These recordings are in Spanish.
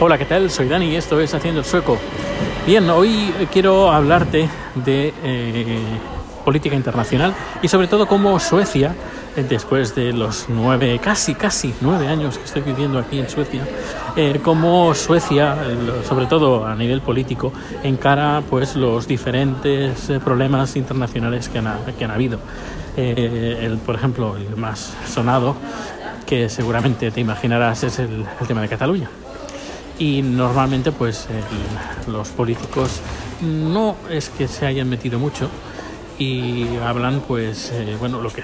Hola, ¿qué tal? Soy Dani y esto es Haciendo el Sueco. Bien, hoy quiero hablarte de eh, política internacional y sobre todo cómo Suecia, eh, después de los nueve, casi, casi nueve años que estoy viviendo aquí en Suecia, eh, cómo Suecia, sobre todo a nivel político, encara pues los diferentes eh, problemas internacionales que han, que han habido. Eh, el, por ejemplo, el más sonado, que seguramente te imaginarás, es el, el tema de Cataluña y normalmente pues el, los políticos no es que se hayan metido mucho y hablan pues eh, bueno lo que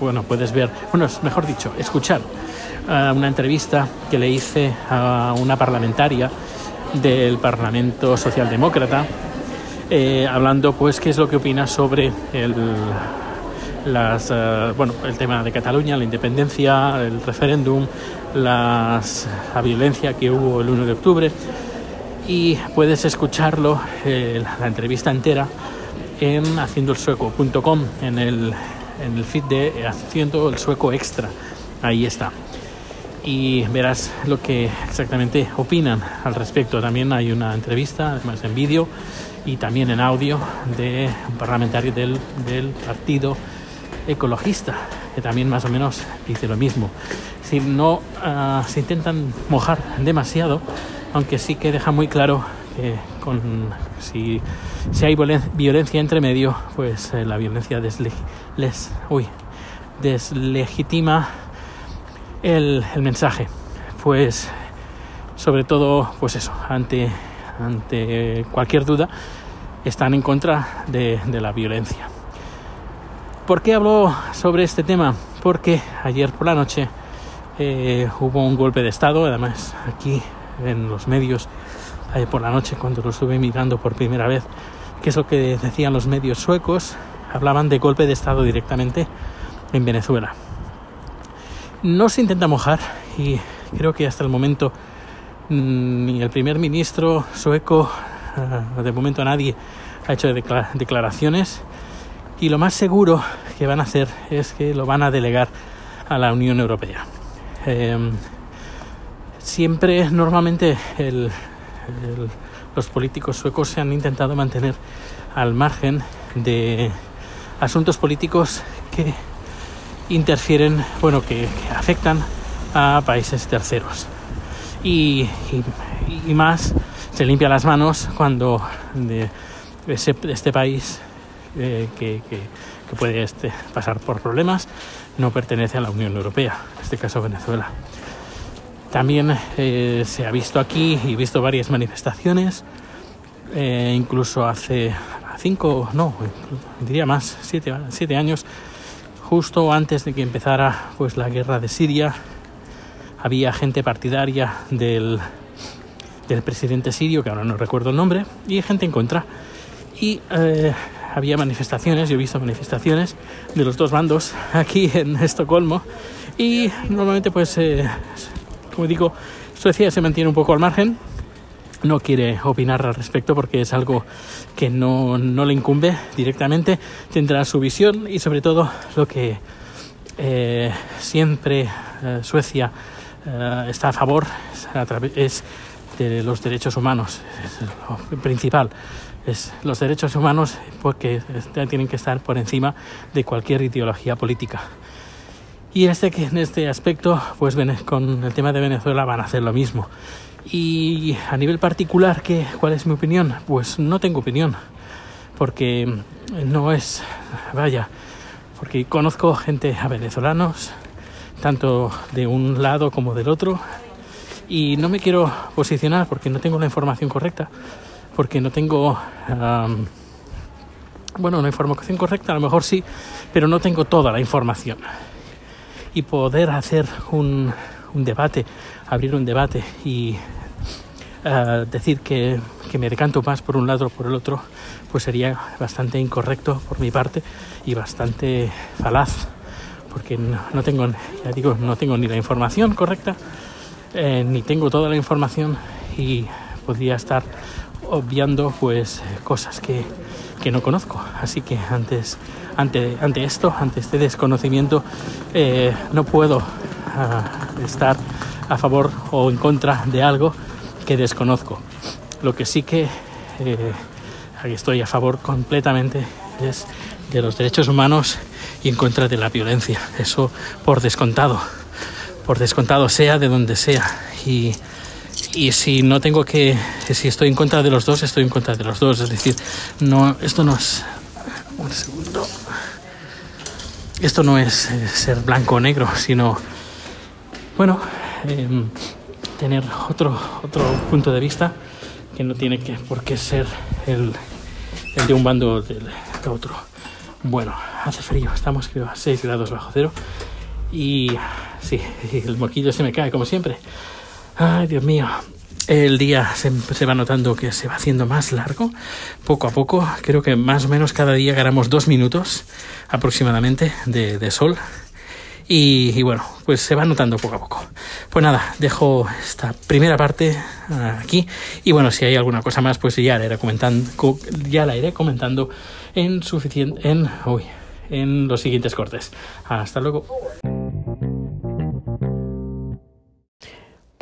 bueno puedes ver bueno es mejor dicho escuchar uh, una entrevista que le hice a una parlamentaria del Parlamento Socialdemócrata eh, hablando pues qué es lo que opina sobre el las, uh, bueno, el tema de Cataluña, la independencia, el referéndum, la violencia que hubo el 1 de octubre y puedes escucharlo, eh, la entrevista entera, en haciendoelsueco.com, en el, en el feed de Haciendo el Sueco Extra. Ahí está. Y verás lo que exactamente opinan al respecto. También hay una entrevista, además en vídeo y también en audio, de un parlamentario del, del partido ecologista, que también más o menos dice lo mismo. Si no uh, se intentan mojar demasiado, aunque sí que deja muy claro que con, si, si hay violencia entre medio, pues eh, la violencia les, uy, deslegitima el, el, mensaje. Pues sobre todo, pues eso, ante, ante cualquier duda, están en contra de, de la violencia. ¿Por qué hablo sobre este tema? Porque ayer por la noche eh, hubo un golpe de Estado, además aquí en los medios, ayer por la noche cuando lo estuve mirando por primera vez, que es lo que decían los medios suecos, hablaban de golpe de Estado directamente en Venezuela. No se intenta mojar y creo que hasta el momento mm, ni el primer ministro sueco, uh, de momento nadie ha hecho declaraciones y lo más seguro que van a hacer es que lo van a delegar a la Unión Europea. Eh, siempre, normalmente, los políticos suecos se han intentado mantener al margen de asuntos políticos que interfieren, bueno, que, afectan a países terceros. Y, más se limpia las manos cuando de este país eh, que, que, que, puede este, pasar por problemas no pertenece a la Unión Europea, en este caso Venezuela. También eh, se ha visto aquí y visto varias manifestaciones, eh, incluso hace cinco, no, diría más, siete, siete años, justo antes de que empezara pues, la guerra de Siria, había gente partidaria del, del presidente sirio, que ahora no recuerdo el nombre, y gente en contra. Y eh, había manifestaciones, yo he visto manifestaciones de los dos bandos aquí en Estocolmo y normalmente pues, eh, como digo, Suecia se mantiene un poco al margen, no quiere opinar al respecto porque es algo que no, no le incumbe directamente, tendrá su visión y sobre todo lo que eh, siempre eh, Suecia eh, está a favor es, es de los derechos humanos, es lo principal es los derechos humanos porque tienen que estar por encima de cualquier ideología política. Y este, en este aspecto, pues con el tema de Venezuela van a hacer lo mismo. Y a nivel particular, ¿qué, ¿cuál es mi opinión? Pues no tengo opinión, porque no es, vaya, porque conozco gente a venezolanos, tanto de un lado como del otro, y no me quiero posicionar porque no tengo la información correcta porque no tengo, um, bueno, una información correcta, a lo mejor sí, pero no tengo toda la información. Y poder hacer un, un debate, abrir un debate y uh, decir que, que, me decanto más por un lado o por el otro, pues sería bastante incorrecto por mi parte y bastante falaz, porque no, no tengo, ya digo, no tengo ni la información correcta, eh, ni tengo toda la información y podría estar obviando pues cosas que, que no conozco. Así que antes, ante, ante esto, ante este desconocimiento, eh, no puedo uh, estar a favor o en contra de algo que desconozco. Lo que sí que eh, estoy a favor completamente es de los derechos humanos y en contra de la violencia. Eso por descontado, por descontado sea de donde sea. Y, y si no tengo que, si estoy en contra de los dos, estoy en contra de los dos. Es decir, no, esto no es, un segundo, esto no es eh, ser blanco o negro, sino, bueno, em, tener otro, otro punto de vista que no tiene que, por qué ser el, el de un bando o del otro. Bueno, hace frío, estamos creo a 6 grados bajo cero y sí, el moquillo se me cae como siempre. Ay, Dios mío. El día se, va notando que se va haciendo más largo, poco a poco. Creo que más o menos cada día ganamos dos minutos aproximadamente de, sol. Y, bueno, pues se va notando poco a poco. Pues nada, dejo esta primera parte aquí. Y bueno, si hay alguna cosa más, pues ya la iré comentando, ya la iré comentando en suficiente, en, en los siguientes cortes. Hasta luego.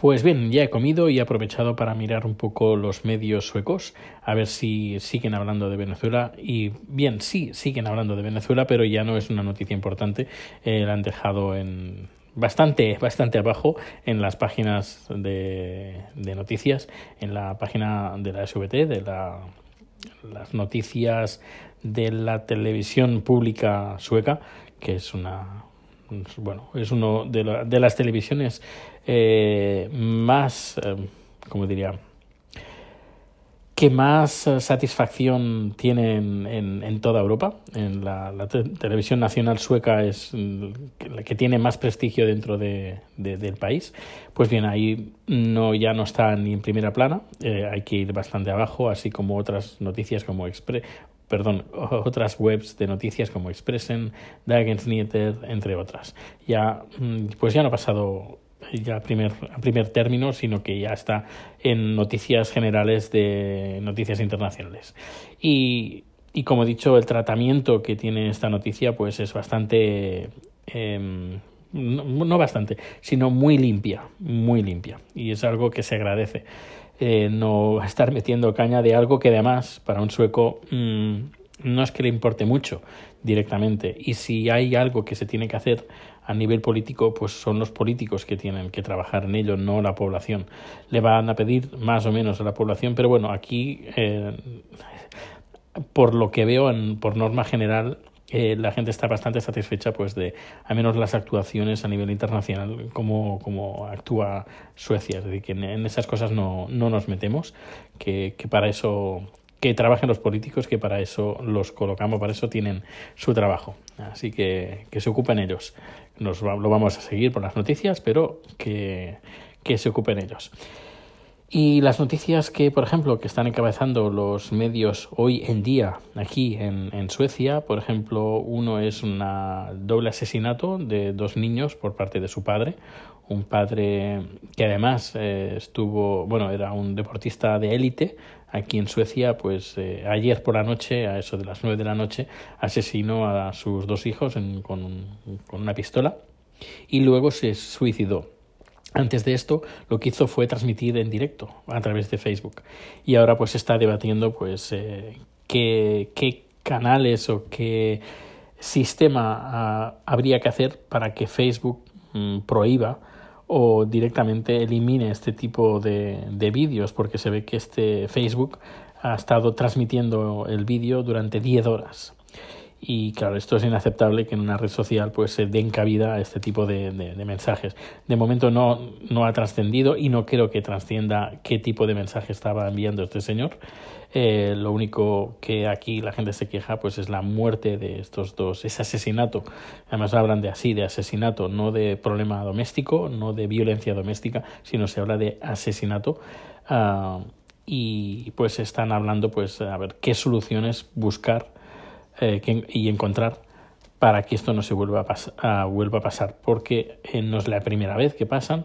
Pues bien, ya he comido y he aprovechado para mirar un poco los medios suecos, a ver si siguen hablando de Venezuela. Y bien, sí, siguen hablando de Venezuela, pero ya no es una noticia importante. Eh, la han dejado en bastante, bastante abajo en las páginas de, noticias, en la página de la SVT, de la, las noticias de la televisión pública sueca, que es una bueno, es uno de, la, de las televisiones eh, más, eh, como diría, que más eh, satisfacción tiene en, en, toda Europa. En la, televisión nacional sueca es mm, la que tiene más prestigio dentro de, de, del país. Pues bien, ahí no, ya no está ni en primera plana, eh, hay que ir bastante abajo, así como otras noticias como Express, perdón, otras webs de noticias como Expressen, Dagens Nyheter, entre otras. Ya, mm, pues ya no ha pasado ya a primer, a primer término, sino que ya está en noticias generales de noticias internacionales. Y, y como he dicho, el tratamiento que tiene esta noticia pues es bastante... Eh, no, no, bastante, sino muy limpia, muy limpia. Y es algo que se agradece. Eh, no estar metiendo caña de algo que además para un sueco mmm, no es que le importe mucho directamente. Y si hay algo que se tiene que hacer a nivel político, pues son los políticos que tienen que trabajar en ello, no la población. Le van a pedir más o menos a la población, pero bueno, aquí, eh, por lo que veo, en, por norma general, eh, la gente está bastante satisfecha pues de al menos las actuaciones a nivel internacional como, como actúa Suecia es decir que en, en esas cosas no, no nos metemos que, que para eso que trabajen los políticos, que para eso los colocamos, para eso tienen su trabajo. Así que que se ocupen ellos. Nos lo vamos a seguir por las noticias, pero que, que se ocupen ellos. Y las noticias que, por ejemplo, que están encabezando los medios hoy en día aquí en, Suecia, por ejemplo, uno es un doble asesinato de dos niños por parte de su padre, un padre que además eh, estuvo, bueno, era un deportista de élite aquí en Suecia, pues eh, ayer por la noche, a eso de las nueve de la noche, asesinó a sus dos hijos en, con, con una pistola y luego se suicidó. Antes de esto, lo que hizo fue transmitir en directo a través de Facebook. Y ahora pues está debatiendo pues eh, qué, qué, canales o qué sistema uh, habría que hacer para que Facebook mm, prohíba o directamente elimine este tipo de, de vídeos porque se ve que este Facebook ha estado transmitiendo el vídeo durante 10 horas. Y claro, esto es inaceptable que en una red social pues se den cabida a este tipo de, de, mensajes. De momento no, no ha trascendido y no creo que trascienda qué tipo de mensaje estaba enviando este señor. Eh, lo único que aquí la gente se queja pues es la muerte de estos dos, ese asesinato. Además hablan de así, de asesinato, no de problema doméstico, no de violencia doméstica, sino se habla de asesinato. Uh, y pues están hablando pues a ver qué soluciones buscar eh, que, y encontrar para que esto no se vuelva a, pas vuelva a pasar, porque eh, no es la primera vez que pasan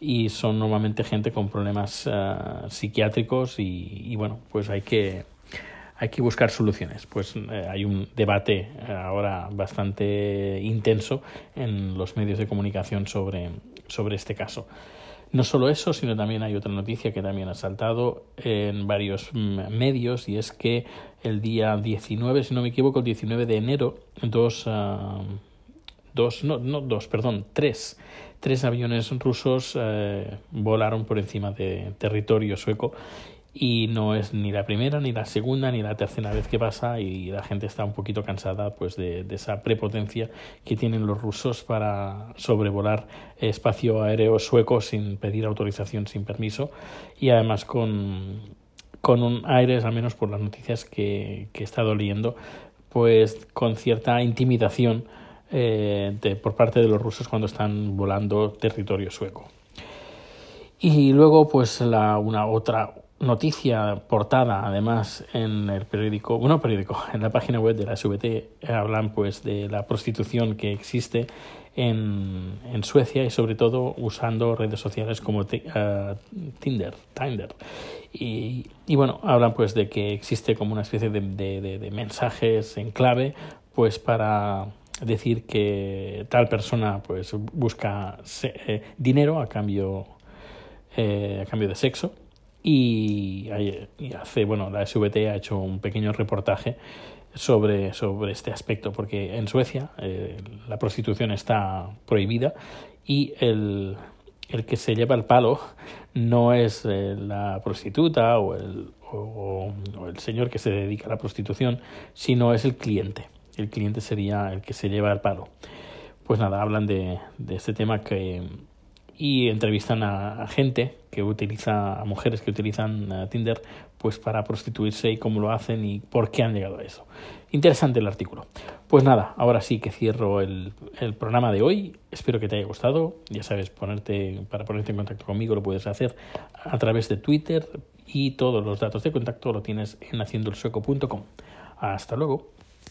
y son normalmente gente con problemas uh, psiquiátricos y, y, bueno, pues hay que, hay que buscar soluciones. Pues eh, hay un debate ahora bastante intenso en los medios de comunicación sobre, sobre este caso. No solo eso, sino también hay otra noticia que también ha saltado en varios medios y es que el día 19, si no me equivoco, el 19 de enero, dos, uh, dos no, no dos, perdón, tres, tres aviones rusos uh, volaron por encima de territorio sueco y no es ni la primera, ni la segunda, ni la tercera vez que pasa y la gente está un poquito cansada pues de, esa prepotencia que tienen los rusos para sobrevolar espacio aéreo sueco sin pedir autorización, sin permiso y además con, con un aire, al menos por las noticias que, que he estado leyendo, pues con cierta intimidación eh, de, por parte de los rusos cuando están volando territorio sueco. Y luego, pues la, una otra noticia portada además en el periódico, bueno, periódico, en la página web de la SVT hablan pues de la prostitución que existe en, en Suecia y sobre todo usando redes sociales como uh, Tinder, Tinder. Y, y, bueno, hablan pues de que existe como una especie de, de, de, mensajes en clave pues para decir que tal persona pues busca eh, dinero a cambio eh, a cambio de sexo y, hace, bueno, la SVT ha hecho un pequeño reportaje sobre, sobre este aspecto, porque en Suecia eh, la prostitución está prohibida y el, el, que se lleva el palo no es eh, la prostituta o el, o el señor que se dedica a la prostitución, sino es el cliente. El cliente sería el que se lleva el palo. Pues nada, hablan de, de este tema que y entrevistan a, gente que utiliza, a mujeres que utilizan uh, Tinder pues para prostituirse y cómo lo hacen y por qué han llegado a eso. Interesante el artículo. Pues nada, ahora sí que cierro el, el programa de hoy. Espero que te haya gustado. Ya sabes, ponerte, para ponerte en contacto conmigo lo puedes hacer a través de Twitter y todos los datos de contacto lo tienes en haciendoelsueco.com. Hasta luego.